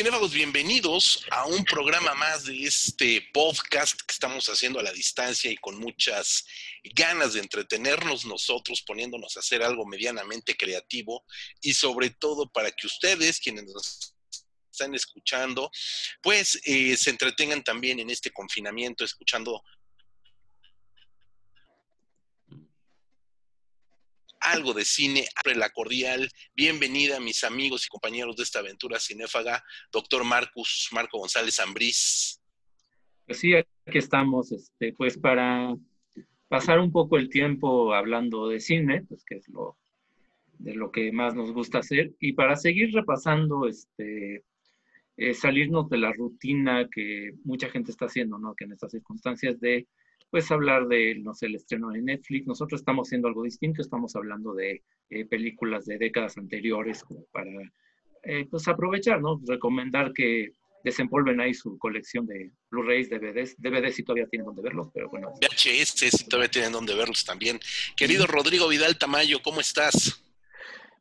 cinéfagos, bienvenidos a un programa más de este podcast que estamos haciendo a la distancia y con muchas ganas de entretenernos nosotros, poniéndonos a hacer algo medianamente creativo y sobre todo para que ustedes, quienes nos están escuchando, pues eh, se entretengan también en este confinamiento escuchando algo de cine, la cordial bienvenida mis amigos y compañeros de esta aventura cinéfaga, doctor Marcus, Marco González Ambrís. Pues sí, aquí estamos, este, pues para pasar un poco el tiempo hablando de cine, pues que es lo de lo que más nos gusta hacer, y para seguir repasando, este, eh, salirnos de la rutina que mucha gente está haciendo, ¿no? Que en estas circunstancias de pues hablar de, no sé, el estreno de Netflix. Nosotros estamos haciendo algo distinto, estamos hablando de eh, películas de décadas anteriores como para, eh, pues aprovechar, ¿no? Recomendar que desempolven ahí su colección de Blu-rays, DVDs. DVDs si todavía tienen donde verlos, pero bueno. VHS si todavía tienen donde verlos también. Querido Rodrigo Vidal Tamayo, ¿cómo estás?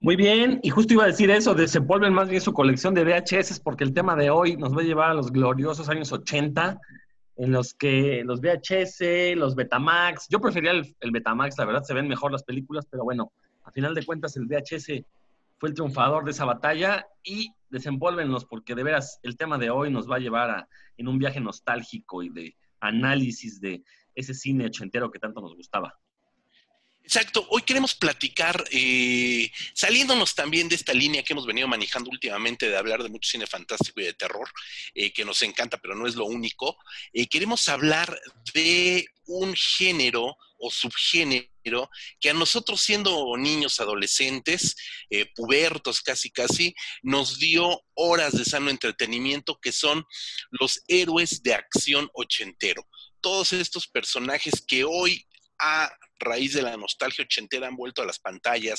Muy bien, y justo iba a decir eso, desempolven más bien su colección de VHS porque el tema de hoy nos va a llevar a los gloriosos años 80, en los que los VHS, los Betamax, yo prefería el, Betamax, la verdad se ven mejor las películas, pero bueno, a final de cuentas el VHS fue el triunfador de esa batalla y desenvuélvenlos porque de veras el tema de hoy nos va a llevar a, en un viaje nostálgico y de análisis de ese cine ochentero que tanto nos gustaba. Exacto, hoy queremos platicar, eh, saliéndonos también de esta línea que hemos venido manejando últimamente de hablar de mucho cine fantástico y de terror, eh, que nos encanta, pero no es lo único. Eh, queremos hablar de un género o subgénero que a nosotros siendo niños, adolescentes, pubertos casi casi, nos dio horas de sano entretenimiento que son los héroes de acción ochentero. Todos estos personajes que hoy a raíz de la nostalgia ochentera han vuelto a las pantallas,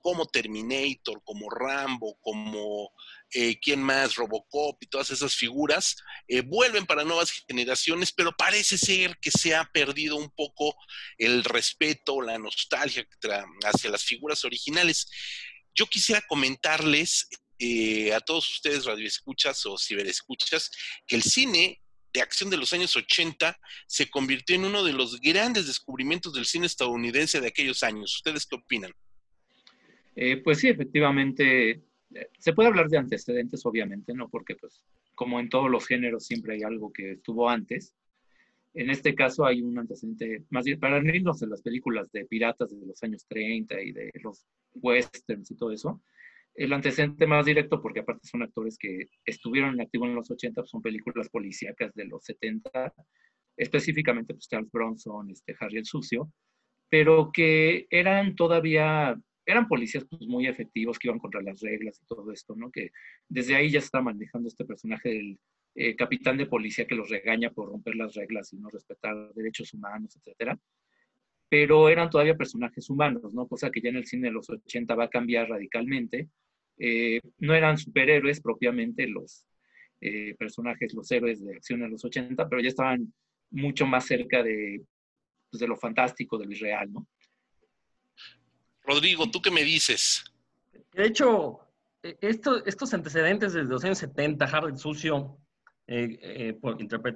como Terminator, como Rambo, como eh, quién más, Robocop y todas esas figuras, eh, vuelven para nuevas generaciones, pero parece ser que se ha perdido un poco el respeto, la nostalgia hacia las figuras originales. Yo quisiera comentarles eh, a todos ustedes radioescuchas o ciberescuchas que el cine de acción de los años 80 se convirtió en uno de los grandes descubrimientos del cine estadounidense de aquellos años. ¿Ustedes qué opinan? Eh, pues sí, efectivamente, eh, se puede hablar de antecedentes, obviamente, ¿no? Porque pues como en todos los géneros siempre hay algo que estuvo antes. En este caso hay un antecedente, más bien para irnos en las películas de piratas de los años 30 y de los westerns y todo eso, el antecedente más directo, porque aparte son actores que estuvieron en activo en los 80, pues, son películas policíacas de los 70, específicamente pues, Charles Bronson, este, Harry el Sucio, pero que eran todavía, eran policías pues, muy efectivos, que iban contra las reglas y todo esto, ¿no? Que desde ahí ya está manejando este personaje del eh, capitán de policía que los regaña por romper las reglas y no respetar derechos humanos, etcétera pero eran todavía personajes humanos, ¿no? Cosa que ya en el cine de los 80 va a cambiar radicalmente. Eh, no eran superhéroes propiamente los eh, personajes, los héroes de acción de los 80, pero ya estaban mucho más cerca de, pues, de lo fantástico, de lo irreal, ¿no? Rodrigo, ¿tú qué me dices? De hecho, e, estos antecedentes desde los años 70, Harold Sucio, eh,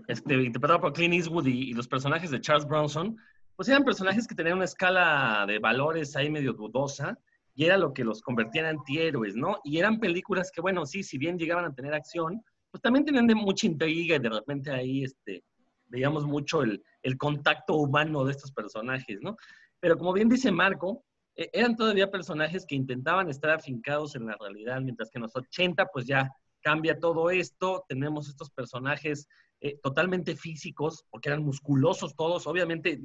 este, interpretado por Clint Eastwood y, los personajes de Charles Bronson, pues eran personajes que tenían una escala de valores ahí medio dudosa y era lo que los convertía en antihéroes, ¿no? Y eran películas que, bueno, sí, si bien llegaban a tener acción, pues también tenían de mucha intriga y de repente ahí, este, veíamos mucho el, el contacto humano de estos personajes, ¿no? Pero como bien dice Marco, e, eran todavía personajes que intentaban estar afincados en la realidad, mientras que en los 80 pues ya cambia todo esto, tenemos estos personajes eh, totalmente físicos, porque eran musculosos todos. Obviamente,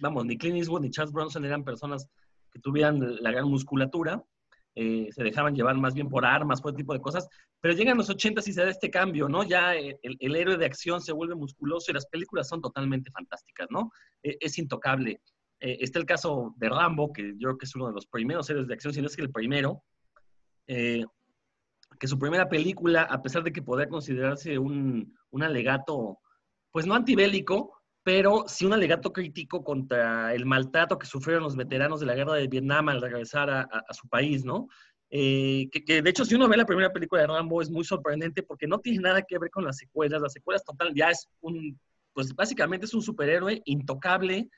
vamos, ni Clint Eastwood ni Charles Bronson eran personas tuvieran la gran musculatura. Eh, se dejaban llevar más bien por armas, por ese tipo de cosas. Pero llegan los 80 y se da este cambio, ¿no? Ya el, héroe de acción se vuelve musculoso y las películas son totalmente fantásticas, ¿no? E, es intocable. Eh, está el caso de Rambo, que yo creo que es uno de los primeros héroes de acción, si no es que el primero. Eh, que su primera película, a pesar de que podía considerarse un, alegato, pues no antibélico, pero sí un alegato crítico contra el maltrato que sufrieron los veteranos de la guerra de Vietnam al regresar a, su país, ¿no? eh, que, de hecho si uno ve la primera película de Rambo es muy sorprendente porque no tiene nada que ver con las secuelas. Las secuelas total ya es un, pues básicamente es un superhéroe intocable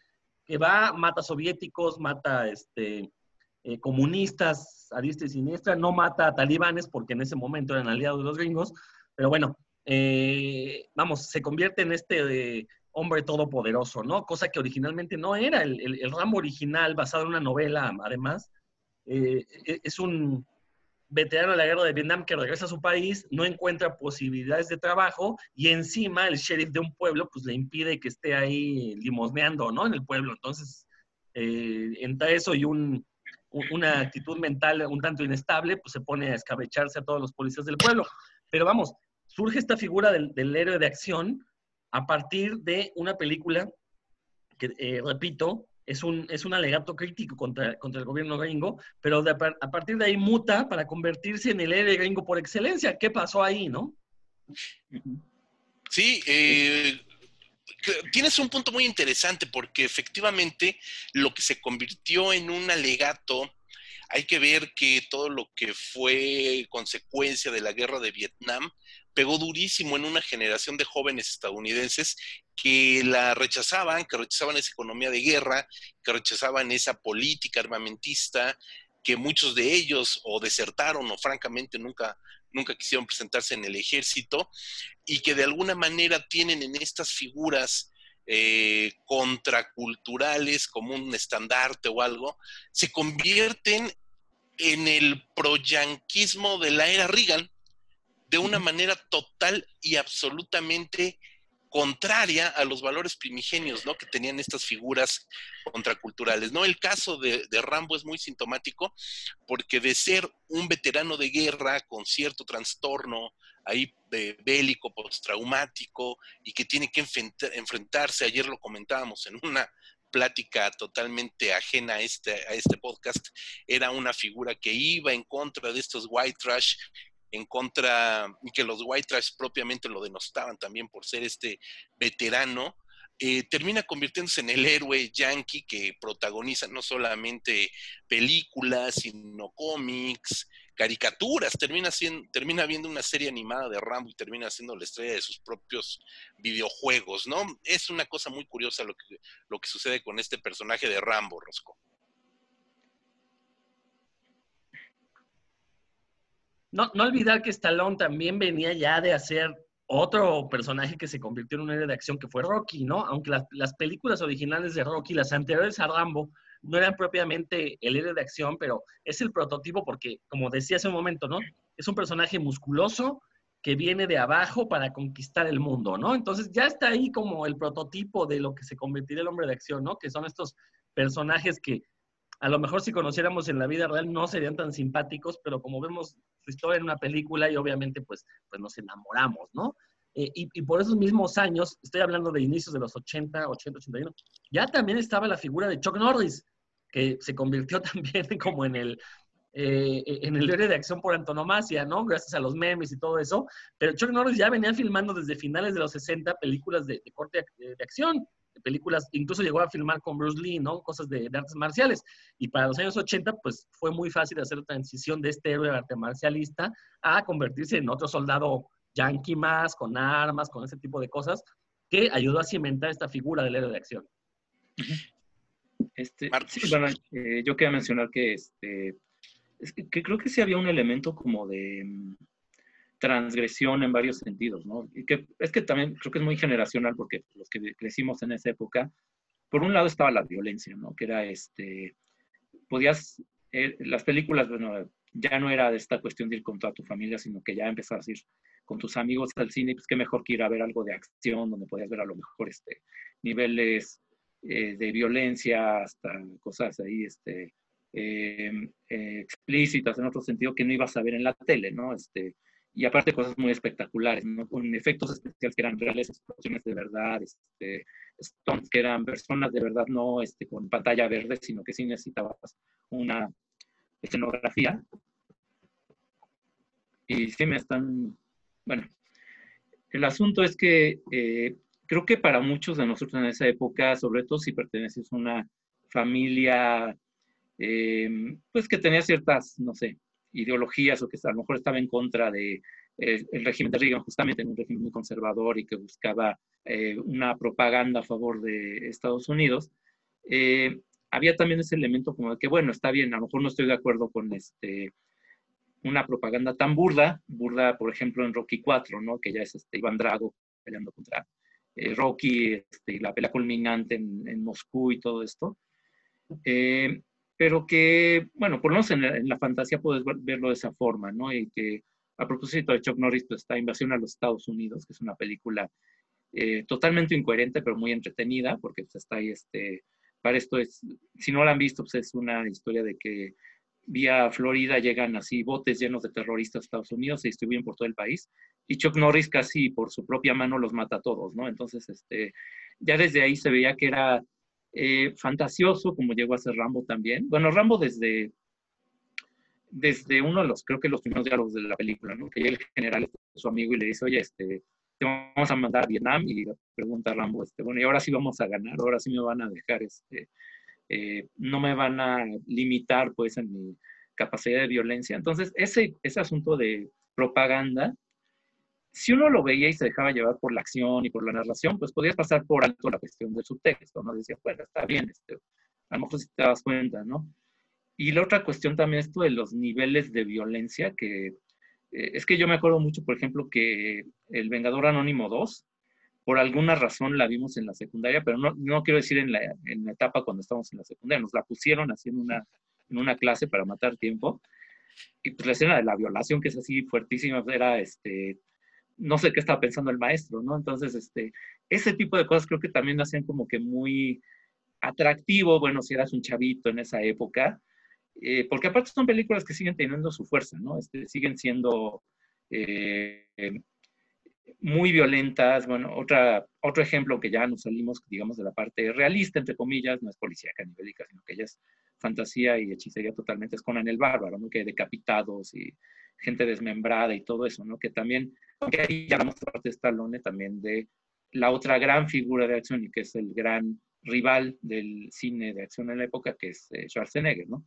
que va, mata soviéticos, mata este, eh, comunistas a diestra y siniestra, no mata a talibanes porque en ese momento eran aliados de los gringos, pero bueno, eh, vamos, se convierte en este hombre todopoderoso, ¿no? Cosa que originalmente no era. El, el, Rambo original, basado en una novela, además, eh, e, es un veterano de la guerra de Vietnam que regresa a su país, no encuentra posibilidades de trabajo y encima el sheriff de un pueblo pues le impide que esté ahí limosneando, ¿no? En el pueblo. Entonces, eh, entre eso y un, una actitud mental un tanto inestable, pues se pone a escabecharse a todos los policías del pueblo. Pero vamos, surge esta figura del héroe de acción a partir de una película que, eh, repito, es un, es un alegato crítico contra, contra el gobierno gringo, pero a partir de ahí muta para convertirse en el héroe gringo por excelencia. ¿Qué pasó ahí, no? Sí, eh, tienes un punto muy interesante porque efectivamente lo que se convirtió en un alegato, hay que ver que todo lo que fue consecuencia de la guerra de Vietnam pegó durísimo en una generación de jóvenes estadounidenses que la rechazaban, que rechazaban esa economía de guerra, que rechazaban esa política armamentista, que muchos de ellos o desertaron o francamente nunca, nunca quisieron presentarse en el ejército y que de alguna manera tienen en estas figuras eh, contraculturales como un estandarte o algo, se convierten en el proyanquismo de la era Reagan, de una manera total y absolutamente contraria a los valores primigenios, ¿no? Que tenían estas figuras contraculturales, ¿no? El caso de, Rambo es muy sintomático porque de ser un veterano de guerra con cierto trastorno ahí bélico, postraumático y que tiene que enfrentarse, ayer lo comentábamos en una plática totalmente ajena a este, a este podcast, era una figura que iba en contra de estos white trash en contra, y que los White Trash propiamente lo denostaban también por ser este veterano, eh, termina convirtiéndose en el héroe yankee que protagoniza no solamente películas, sino cómics, caricaturas, termina, siendo, termina viendo una serie animada de Rambo y termina siendo la estrella de sus propios videojuegos, ¿no? Es una cosa muy curiosa lo que, lo que sucede con este personaje de Rambo, Rosco. No, no olvidar que Stallone también venía ya de hacer otro personaje que se convirtió en un héroe de acción que fue Rocky, ¿no? Aunque las, películas originales de Rocky, las anteriores a Rambo, no eran propiamente el héroe de acción, pero es el prototipo porque, como decía hace un momento, ¿no? Es un personaje musculoso que viene de abajo para conquistar el mundo, ¿no? Entonces ya está ahí como el prototipo de lo que se convertirá el hombre de acción, ¿no? Que son estos personajes que a lo mejor si conociéramos en la vida real no serían tan simpáticos, pero como vemos su historia en una película y obviamente pues, pues nos enamoramos, ¿no? Eh, y, por esos mismos años, estoy hablando de inicios de los 80, 80, 81, ya también estaba la figura de Chuck Norris, que se convirtió también como en el, eh, en el héroe de acción por antonomasia, ¿no? Gracias a los memes y todo eso. Pero Chuck Norris ya venía filmando desde finales de los 60 películas de, corte de, de, acción películas, incluso llegó a filmar con Bruce Lee, ¿no? Cosas de, artes marciales. Y para los años 80, pues fue muy fácil hacer la transición de este héroe arte marcialista a convertirse en otro soldado yankee más, con armas, con ese tipo de cosas, que ayudó a cimentar esta figura del héroe de acción. Este, eh, yo quería mencionar que, este, que creo que sí había un elemento como de mm, transgresión en varios sentidos, ¿no? Y que es que también creo que es muy generacional porque los que crecimos en esa época, por un lado estaba la violencia, ¿no? Que era este, podías, eh, las películas, bueno, ya no era de esta cuestión de ir con toda tu familia, sino que ya empezabas a ir con tus amigos al cine, pues qué mejor que ir a ver algo de acción, donde podías ver a lo mejor este, niveles eh, de violencia, hasta cosas ahí, este, em, eh, explícitas en otro sentido que no ibas a ver en la tele, ¿no? Este, y aparte cosas muy espectaculares, con efectos especiales que eran reales, explosiones de verdad, este, stones que eran personas de verdad, no este, con pantalla verde, sino que sí necesitabas una escenografía. Y sí me están, bueno, el asunto es que eh, creo que para muchos de nosotros en esa época, sobre todo si perteneces a una familia, eh, pues que tenía ciertas, no sé, ideologías o que a lo mejor estaba en contra de eh, el régimen de Reagan, justamente en un régimen muy conservador y que buscaba eh, una propaganda a favor de Estados Unidos, había también ese elemento como de que, bueno, está bien, a lo mejor no estoy de acuerdo con este, una propaganda tan burda, burda, por ejemplo, en Rocky 4, ¿no? Que ya es este Iván Drago peleando contra eh, Rocky, este, la pelea culminante en, Moscú y todo esto. Pero que, bueno, por lo menos en la, fantasía puedes verlo de esa forma, ¿no? Y que a propósito de Chuck Norris, pues está Invasión a los Estados Unidos, que es una película eh, totalmente incoherente, pero muy entretenida, porque pues, está ahí, este, para esto es, si no la han visto, pues es una historia de que vía Florida llegan así botes llenos de terroristas a Estados Unidos, se distribuyen por todo el país, y Chuck Norris casi por su propia mano los mata a todos, ¿no? Entonces, este, ya desde ahí se veía que era eh, fantasioso, como llegó a ser Rambo también. Bueno, Rambo desde, desde uno de los, creo que los primeros diálogos de la película, ¿no? Que el general es su amigo y le dice, oye, este, te vamos a mandar a Vietnam, y le pregunta Rambo, este, bueno, y ahora sí vamos a ganar, ahora sí me van a dejar, este, eh, no me van a limitar pues en mi capacidad de violencia. Entonces, ese, ese asunto de propaganda, si uno lo veía y se dejaba llevar por la acción y por la narración, pues podías pasar por alto la cuestión del subtexto, ¿no? Decía, bueno, está bien, este, a lo mejor si te das cuenta, ¿no? Y la otra cuestión también es esto de los niveles de violencia, que eh, es que yo me acuerdo mucho, por ejemplo, que el Vengador Anónimo 2, por alguna razón la vimos en la secundaria, pero no, no quiero decir en la, en la etapa cuando estábamos en la secundaria, nos la pusieron en una, en una clase para matar tiempo. Y pues la escena de la violación, que es así fuertísima, era este, no sé qué estaba pensando el maestro, ¿no? Entonces, este, ese tipo de cosas creo que también hacían como que muy atractivo, bueno, si eras un chavito en esa época, eh, porque aparte son películas que siguen teniendo su fuerza, ¿no? Este, siguen siendo eh, muy violentas. Bueno, otra, otro ejemplo que ya nos salimos, digamos, de la parte realista, entre comillas, no es policía canibélica, sino que ya es fantasía y hechicería totalmente, es Conan el Bárbaro, ¿no? Que decapitados y gente desmembrada y todo eso, ¿no? Que también, aunque ahí ya la parte de Stallone también de la otra gran figura de acción y que es el gran rival del cine de acción en la época, que es eh, Schwarzenegger, ¿no?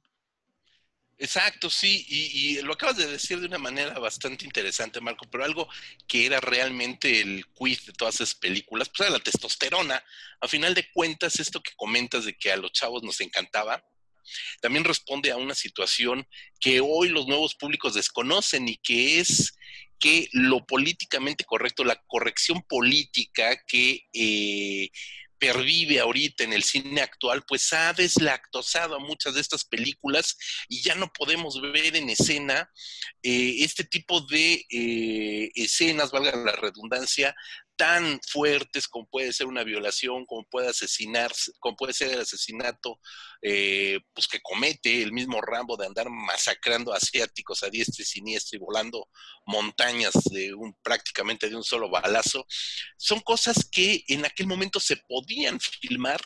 Exacto, sí, y, lo acabas de decir de una manera bastante interesante, Marco, pero algo que era realmente el quiz de todas esas películas, pues era la testosterona. A final de cuentas, esto que comentas de que a los chavos nos encantaba, también responde a una situación que hoy los nuevos públicos desconocen y que es que lo políticamente correcto, la corrección política que eh, pervive ahorita en el cine actual, pues ha deslactosado a muchas de estas películas y ya no podemos ver en escena eh, este tipo de eh, escenas, valga la redundancia, tan fuertes como puede ser una violación, como puede asesinarse, como puede ser el asesinato eh, pues que comete el mismo Rambo de andar masacrando asiáticos a diestra y siniestra y volando montañas de un prácticamente de un solo balazo, son cosas que en aquel momento se podían filmar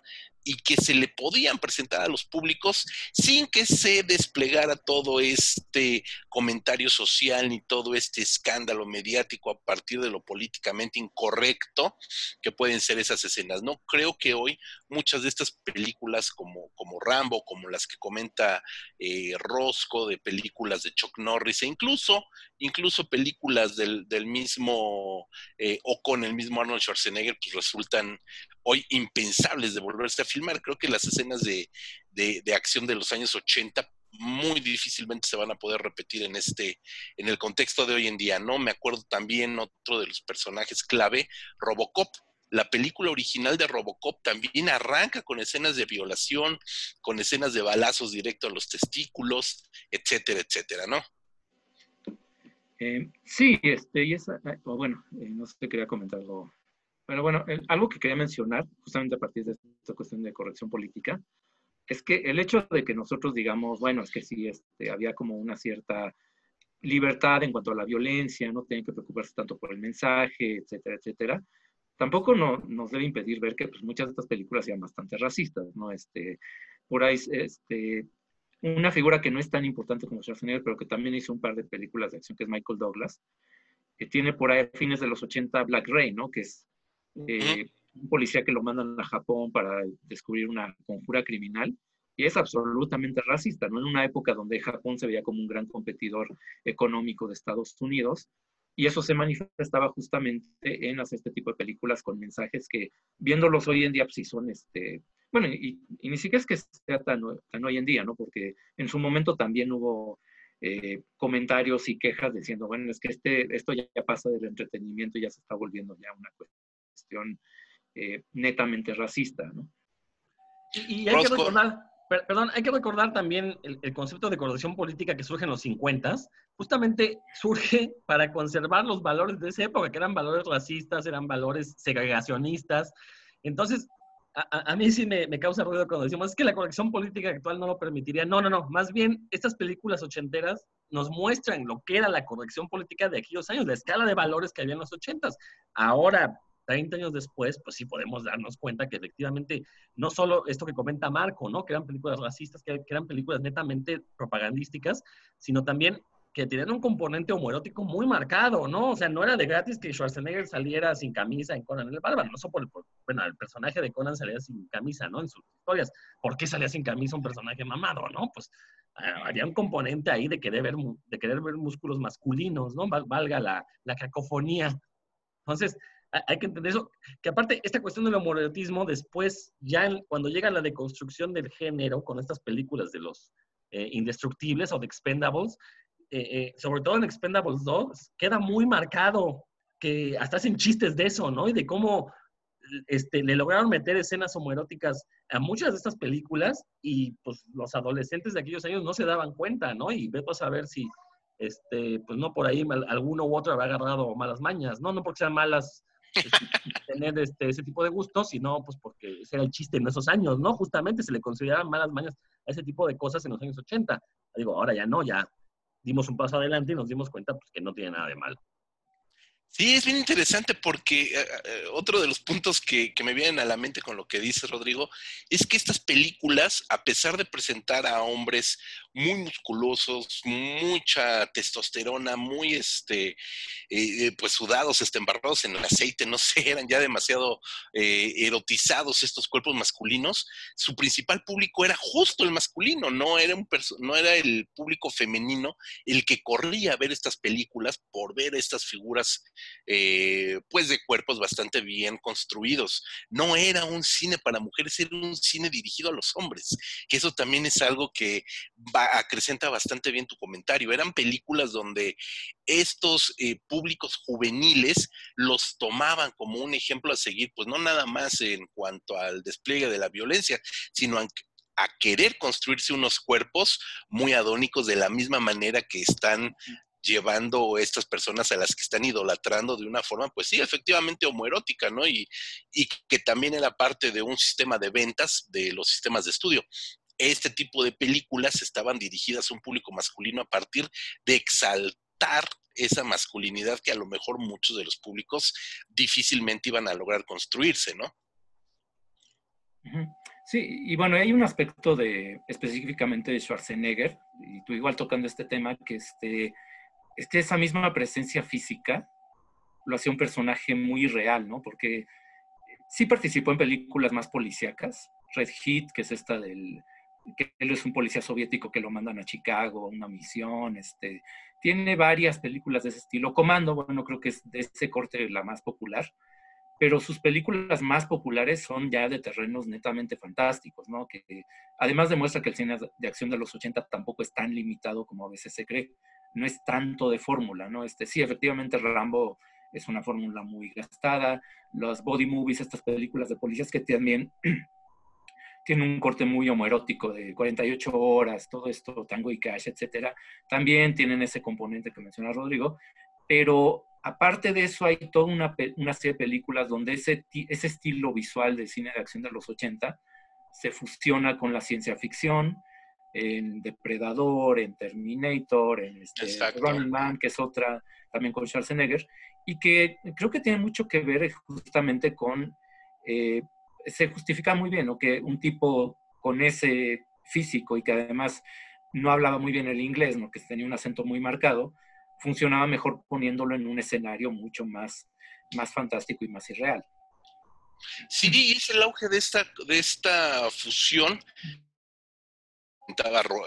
y que se le podían presentar a los públicos sin que se desplegara todo este comentario social ni todo este escándalo mediático a partir de lo políticamente incorrecto que pueden ser esas escenas. No creo que hoy muchas de estas películas como, como Rambo, como las que comenta eh, Rosco, de películas de Chuck Norris e incluso, incluso películas del, mismo eh, o con el mismo Arnold Schwarzenegger, pues resultan hoy impensables de volverse a filmar. Creo que las escenas de, acción de los años 80 muy difícilmente se van a poder repetir en este, en el contexto de hoy en día, ¿no? Me acuerdo también otro de los personajes clave, Robocop. La película original de Robocop también arranca con escenas de violación, con escenas de balazos directo a los testículos, etcétera, etcétera, ¿no? Eh, sí, este, y esa, eh, bueno, eh, no sé, quería comentar algo pero bueno, algo que quería mencionar, justamente a partir de esta cuestión de corrección política, es que el hecho de que nosotros digamos, bueno, es que sí, este, había como una cierta libertad en cuanto a la violencia, no tienen que preocuparse tanto por el mensaje, etcétera, etcétera, tampoco no, nos debe impedir ver que pues, muchas de estas películas sean bastante racistas, ¿no? Este, por ahí, este, una figura que no es tan importante como Schwarzenegger, pero que también hizo un par de películas de acción, que es Michael Douglas, que tiene por ahí a fines de los 80 Black Rain, ¿no? Que es eh, un policía que lo mandan a Japón para descubrir una conjura criminal. y es absolutamente racista, ¿no? En una época donde Japón se veía como un gran competidor económico de Estados Unidos, y eso se manifestaba justamente en hacer este tipo de películas con mensajes que, viéndolos hoy en día, pues sí son, este, bueno, y, ni siquiera es que sea tan, tan, hoy en día, ¿no? Porque en su momento también hubo eh, comentarios y quejas diciendo, bueno, es que este, esto ya, pasa del entretenimiento y ya se está volviendo ya una cuestión eh, netamente racista, ¿no? Y, hay que recordar, perdón, hay que recordar también el, concepto de coordinación política que surge en los 50, justamente surge para conservar los valores de esa época, que eran valores racistas, eran valores segregacionistas. Entonces, a, mí sí me, causa ruido cuando decimos, es que la corrección política actual no lo permitiría. No, no, no. Más bien, estas películas ochenteras nos muestran lo que era la corrección política de aquellos años, la escala de valores que había en los ochentas. Ahora, 30 años después, pues sí podemos darnos cuenta que efectivamente no solo esto que comenta Marco, ¿no? Que eran películas racistas, que, eran películas netamente propagandísticas, sino también que tenían un componente homoerótico muy marcado, ¿no? O sea, no era de gratis que Schwarzenegger saliera sin camisa en Conan el Bárbaro, no solo por, por, bueno, el personaje de Conan salía sin camisa, ¿no? En sus historias. ¿Por qué salía sin camisa un personaje mamado, no? Pues ah, había un componente ahí de querer ver, de querer ver músculos masculinos, ¿no? Valga la, la cacofonía. Entonces, hay que entender eso, que aparte esta cuestión del homoerotismo después, ya cuando llega la deconstrucción del género con estas películas de los eh, indestructibles o de expendables, eh, eh, sobre todo en Expendables 2, queda muy marcado que hasta hacen chistes de eso, ¿no? Y de cómo este, le lograron meter escenas homoeróticas a muchas de estas películas y pues los adolescentes de aquellos años no se daban cuenta, ¿no? Y vete a ver si, este, pues no por ahí alguno u otro habrá agarrado malas mañas, ¿no? No porque sean malas tener este, ese tipo de gustos, sino pues porque ese era el chiste en esos años, ¿no? Justamente se le consideraban malas mañas a ese tipo de cosas en los años 80. Digo, ahora ya no, ya dimos un paso adelante y nos dimos cuenta pues, que no tiene nada de malo. Sí, es bien interesante porque eh, eh, otro de los puntos que, me vienen a la mente con lo que dice Rodrigo es que estas películas, a pesar de presentar a hombres muy musculosos, mucha testosterona, muy este, eh, pues sudados, este, embarrados en el aceite, no sé, eran ya demasiado erotizados estos cuerpos masculinos, su principal público era justo el masculino, no era, un no era el público femenino el que corría a ver estas películas por ver estas figuras eh, pues de cuerpos bastante bien construidos. No era un cine para mujeres, era un cine dirigido a los hombres, que eso también es algo que va, acrecenta bastante bien tu comentario. Eran películas donde estos eh, públicos juveniles los tomaban como un ejemplo a seguir, pues no nada más en cuanto al despliegue de la violencia, sino a, a querer construirse unos cuerpos muy adónicos de la misma manera que están llevando estas personas a las que están idolatrando de una forma, pues sí, efectivamente homoerótica, ¿no? Y, que también era parte de un sistema de ventas de los sistemas de estudio este tipo de películas estaban dirigidas a un público masculino a partir de exaltar esa masculinidad que a lo mejor muchos de los públicos difícilmente iban a lograr construirse, ¿no? Sí, y bueno, hay un aspecto de específicamente de Schwarzenegger, y tú igual tocando este tema, que este, es que esa misma presencia física lo hacía un personaje muy real, ¿no? Porque sí participó en películas más policíacas. Red Heat, que es esta del que él es un policía soviético que lo mandan a Chicago, a una misión, este, tiene varias películas de ese estilo. Comando, bueno, creo que es de ese corte la más popular, pero sus películas más populares son ya de terrenos netamente fantásticos, ¿no? Que además demuestra que el cine de acción de los 80 tampoco es tan limitado como a veces se cree no es tanto de fórmula, ¿no? Este, sí, efectivamente Rambo es una fórmula muy gastada, los body movies, estas películas de policías que también tienen un corte muy homoerótico de 48 horas, todo esto, Tango y Cash, etcétera, también tienen ese componente que menciona Rodrigo, pero aparte de eso hay toda una, una serie de películas donde ese, ese estilo visual de cine de acción de los 80 se fusiona con la ciencia ficción, en Depredador, en Terminator, en este Running Man, que es otra también con Schwarzenegger, y que creo que tiene mucho que ver justamente con, eh, se justifica muy bien, ¿no? Que un tipo con ese físico y que además no hablaba muy bien el inglés, ¿no? Que tenía un acento muy marcado, funcionaba mejor poniéndolo en un escenario mucho más, más fantástico y más irreal. Sí, es el auge de esta, de esta fusión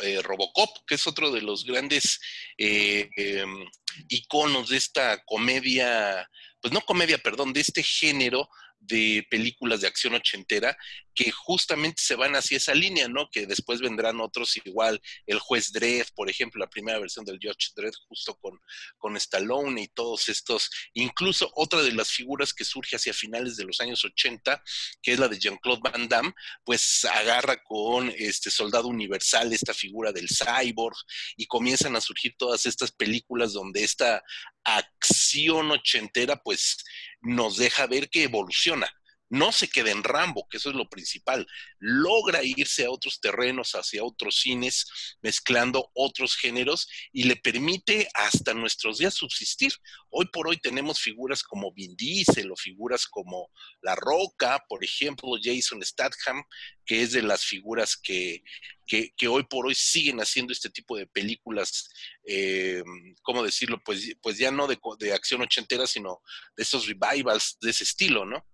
eh, Robocop, que es otro de los grandes eh, em, iconos de esta comedia, pues no comedia, perdón, de este género de películas de acción ochentera que justamente se van hacia esa línea, ¿no? Que después vendrán otros igual, el juez Dredd, por ejemplo, la primera versión del Judge Dredd justo con, con Stallone y todos estos, incluso otra de las figuras que surge hacia finales de los años 80, que es la de Jean-Claude Van Damme, pues agarra con este Soldado Universal esta figura del cyborg y comienzan a surgir todas estas películas donde esta acción ochentera pues nos deja ver que evoluciona no se queda en Rambo, que eso es lo principal, logra irse a otros terrenos, hacia otros cines, mezclando otros géneros y le permite hasta nuestros días subsistir. Hoy por hoy tenemos figuras como Vin Diesel o figuras como La Roca, por ejemplo, Jason Statham, que es de las figuras que, que, hoy por hoy siguen haciendo este tipo de películas, eh, ¿cómo decirlo? Pues, pues ya no de, de acción ochentera, sino de estos revivals de ese estilo, ¿no?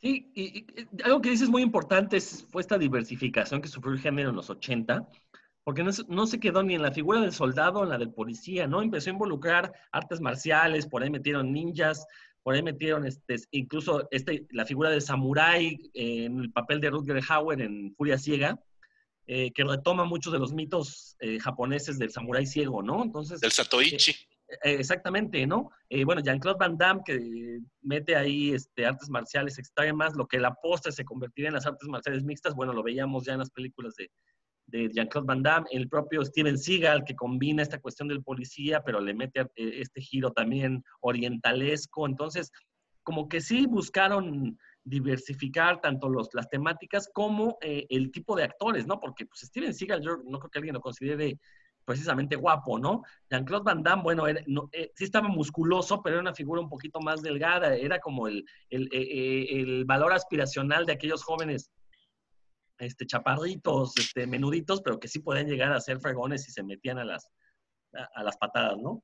Sí, y, algo que dices muy importante fue esta diversificación que sufrió el género en los 80, porque no, se quedó ni en la figura del soldado, en la del policía, ¿no? Empezó a involucrar artes marciales, por ahí metieron ninjas, por ahí metieron este, incluso este, la figura del samurái en el papel de Rutger Hauer en Furia Ciega, eh, que retoma muchos de los mitos eh, japoneses del samurái ciego, ¿no? Entonces... Del Satoichi. Eh, exactamente, ¿no? Eh, bueno, Jean-Claude Van Damme, que mete ahí este, artes marciales extremas, lo que la postre se convertiría en las artes marciales mixtas, bueno, lo veíamos ya en las películas de, de Jean-Claude Van Damme, el propio Steven Seagal, que combina esta cuestión del policía, pero le mete eh, este giro también orientalesco. Entonces, como que sí buscaron diversificar tanto los, las temáticas como el tipo de actores, ¿no? Porque pues, Steven Seagal, yo no creo que alguien lo considere precisamente guapo, ¿no? Jean-Claude Van Damme, bueno, eh, sí estaba musculoso, pero era una figura un poquito más delgada, era como el, eh, eh, el valor aspiracional de aquellos jóvenes este, chaparritos, este, menuditos, pero que sí podían llegar a ser fregones y se metían a las, a las patadas, ¿no?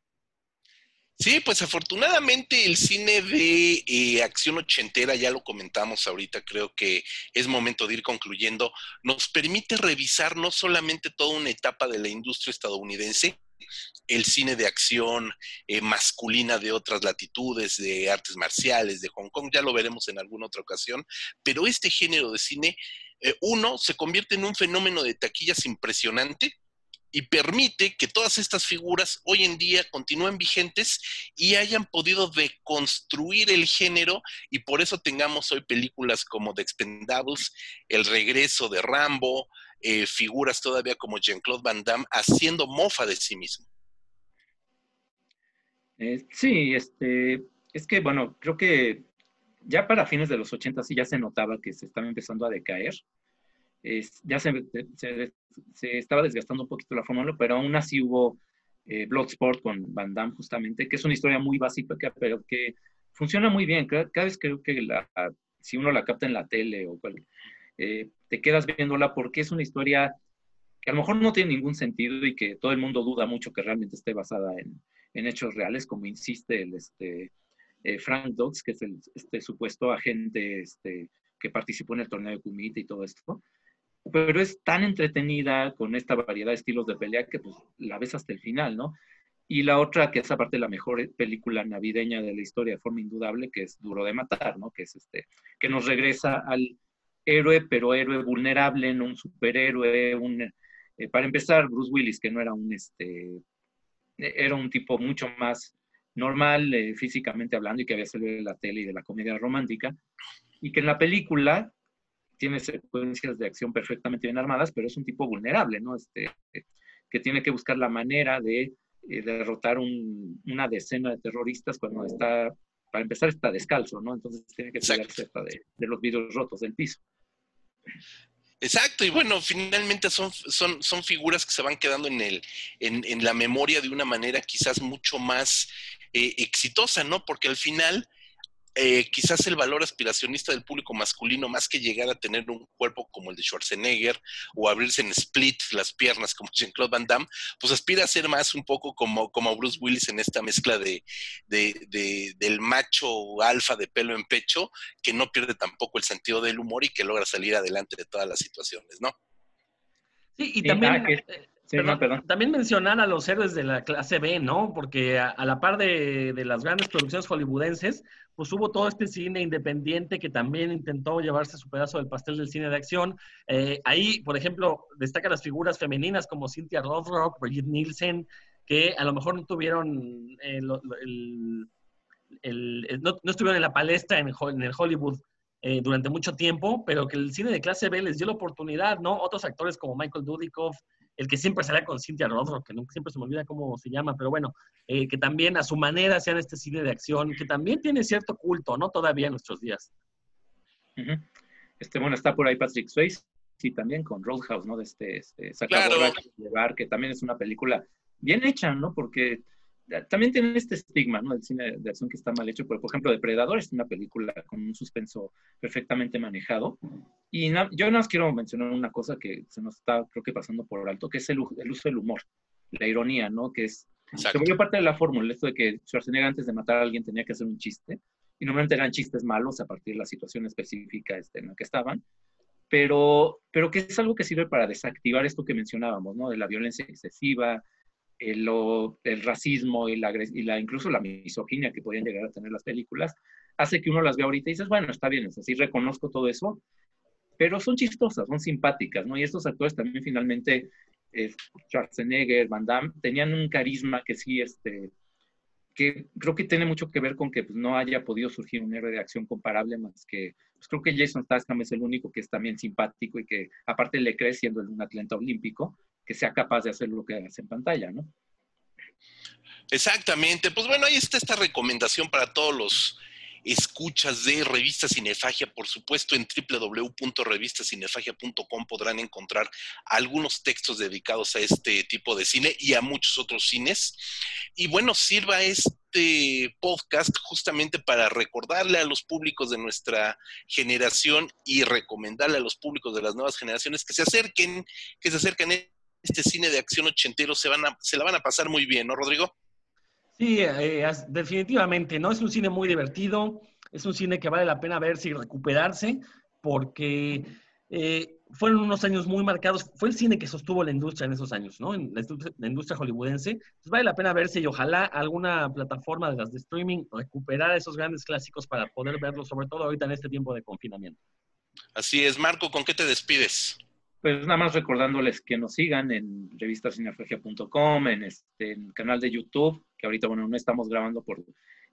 Sí, pues afortunadamente el cine de eh, acción ochentera, ya lo comentamos ahorita, creo que es momento de ir concluyendo, nos permite revisar no solamente toda una etapa de la industria estadounidense, el cine de acción eh, masculina de otras latitudes, de artes marciales, de Hong Kong, ya lo veremos en alguna otra ocasión, pero este género de cine, eh, uno, se convierte en un fenómeno de taquillas impresionante, y permite que todas estas figuras hoy en día continúen vigentes y hayan podido deconstruir el género y por eso tengamos hoy películas como The Expendables, El regreso de Rambo, eh, figuras todavía como Jean-Claude Van Damme haciendo mofa de sí mismo. Eh, sí, este, es que bueno, creo que ya para fines de los 80 sí ya se notaba que se estaba empezando a decaer ya se, estaba desgastando un poquito la fórmula, pero aún así hubo eh, Bloodsport con Van Damme justamente, que es una historia muy básica, pero que funciona muy bien. Cada, vez creo que la, si uno la capta en la tele o eh, te quedas viéndola porque es una historia que a lo mejor no tiene ningún sentido y que todo el mundo duda mucho que realmente esté basada en, hechos reales, como insiste el este, eh, Frank Dodds, que es el este, supuesto agente este, que participó en el torneo de Kumite y todo esto pero es tan entretenida con esta variedad de estilos de pelea que pues la ves hasta el final, ¿no? Y la otra, que es aparte la mejor película navideña de la historia de forma indudable, que es Duro de Matar, ¿no? Que es este, que nos regresa al héroe, pero héroe vulnerable, no un superhéroe, un, eh, para empezar, Bruce Willis, que no era un, este, era un tipo mucho más normal eh, físicamente hablando y que había salido de la tele y de la comedia romántica, y que en la película tiene secuencias de acción perfectamente bien armadas, pero es un tipo vulnerable, ¿no? Este, que tiene que buscar la manera de eh, derrotar una decena de terroristas cuando está, para empezar, está descalzo, ¿no? Entonces tiene que cuidarse de, de los vidrios rotos del piso. Exacto, y bueno, finalmente son, son, son figuras que se van quedando en, el, en, en la memoria de una manera quizás mucho más eh, exitosa, ¿no? Porque al final eh, quizás el valor aspiracionista del público masculino, más que llegar a tener un cuerpo como el de Schwarzenegger o abrirse en split las piernas como Jean-Claude Van Damme, pues aspira a ser más un poco como, como Bruce Willis en esta mezcla de, del macho alfa de pelo en pecho, que no pierde tampoco el sentido del humor y que logra salir adelante de todas las situaciones, ¿no? Sí, y también, también mencionar a los héroes de la clase B, ¿no? Porque a, la par de, las grandes producciones hollywoodenses, pues hubo todo este cine independiente que también intentó llevarse su pedazo del pastel del cine de acción. Eh, ahí, por ejemplo, destacan las figuras femeninas como Cynthia Rothrock, Brigitte Nielsen, que a lo mejor no tuvieron eh, el, no, estuvieron en la palestra en, en el Hollywood eh, durante mucho tiempo, pero que el cine de clase B les dio la oportunidad, ¿no? Otros actores como Michael Dudikoff, el que siempre sale con Cynthia Rothrock, que nunca, siempre se me olvida cómo se llama, pero bueno, eh, que también a su manera sean este cine de acción, que también tiene cierto culto, ¿no? Todavía en nuestros días. Este, bueno, está por ahí Patrick Swayze, sí, también con Roadhouse, ¿no? De este, este claro. que también es una película bien hecha, ¿no? Porque también tiene este estigma, ¿no? Del cine de acción que está mal hecho. Pero, por ejemplo, Depredador es una película con un suspenso perfectamente manejado. Y yo nada más quiero mencionar una cosa que se nos está, creo que, pasando por alto, que es el, el uso del humor, la ironía, ¿no? Que es, se volvió parte de la fórmula, esto de que Schwarzenegger antes de matar a alguien tenía que hacer un chiste. Y normalmente eran chistes malos a partir de la situación específica este, en la que estaban. Pero, pero que es algo que sirve para desactivar esto que mencionábamos, ¿no? De la violencia excesiva, el, el racismo y la, y la, incluso la misoginia que podían llegar a tener las películas, hace que uno las vea ahorita y dices, bueno, está bien, es así, reconozco todo eso, pero son chistosas, son simpáticas, ¿no? Y estos actores también finalmente, eh, Schwarzenegger, Van Damme, tenían un carisma que sí, este, que creo que tiene mucho que ver con que pues, no haya podido surgir un héroe de acción comparable más que, pues creo que Jason Statham es el único que es también simpático y que aparte le cree siendo un atleta olímpico, que sea capaz de hacer lo que hace en pantalla, ¿no? Exactamente. Pues bueno, ahí está esta recomendación para todos los escuchas de Revista Cinefagia. Por supuesto, en www.revistacinefagia.com podrán encontrar algunos textos dedicados a este tipo de cine y a muchos otros cines. Y bueno, sirva este podcast justamente para recordarle a los públicos de nuestra generación y recomendarle a los públicos de las nuevas generaciones que se acerquen, que se acerquen a este cine de acción ochentero, se, van a, se la van a pasar muy bien, ¿no, Rodrigo? Sí, eh, definitivamente, ¿no? Es un cine muy divertido, es un cine que vale la pena verse y recuperarse, porque eh, fueron unos años muy marcados, fue el cine que sostuvo la industria en esos años, ¿no? En la industria, hollywoodense. Entonces vale la pena verse y ojalá alguna plataforma de las de streaming recuperar esos grandes clásicos para poder verlos, sobre todo ahorita en este tiempo de confinamiento. Así es, Marco, ¿con qué te despides? Pues nada más recordándoles que nos sigan en revistacinefagia.com, en, este, canal de YouTube, que ahorita, bueno, no estamos grabando por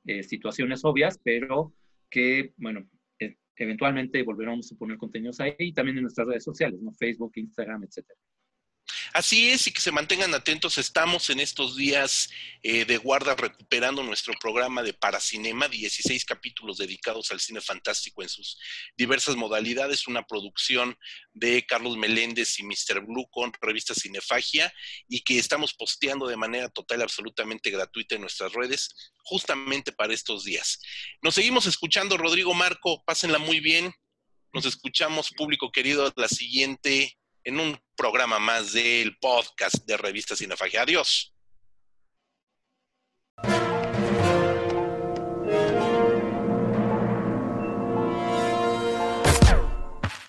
eh, situaciones obvias, pero que, bueno, e, eventualmente volveremos a poner contenidos ahí y también en nuestras redes sociales, ¿no? Facebook, Instagram, etcétera. Así es, y que se mantengan atentos. Estamos en estos días eh, de guarda recuperando nuestro programa de Paracinema, 16 capítulos dedicados al cine fantástico en sus diversas modalidades, una producción de Carlos Meléndez y Mr. Blue con revista Cinefagia, y que estamos posteando de manera total, absolutamente gratuita en nuestras redes, justamente para estos días. Nos seguimos escuchando, Rodrigo Marco, pásenla muy bien. Nos escuchamos, público querido, la siguiente en un programa más del podcast de Revista Cinefagia. Adiós.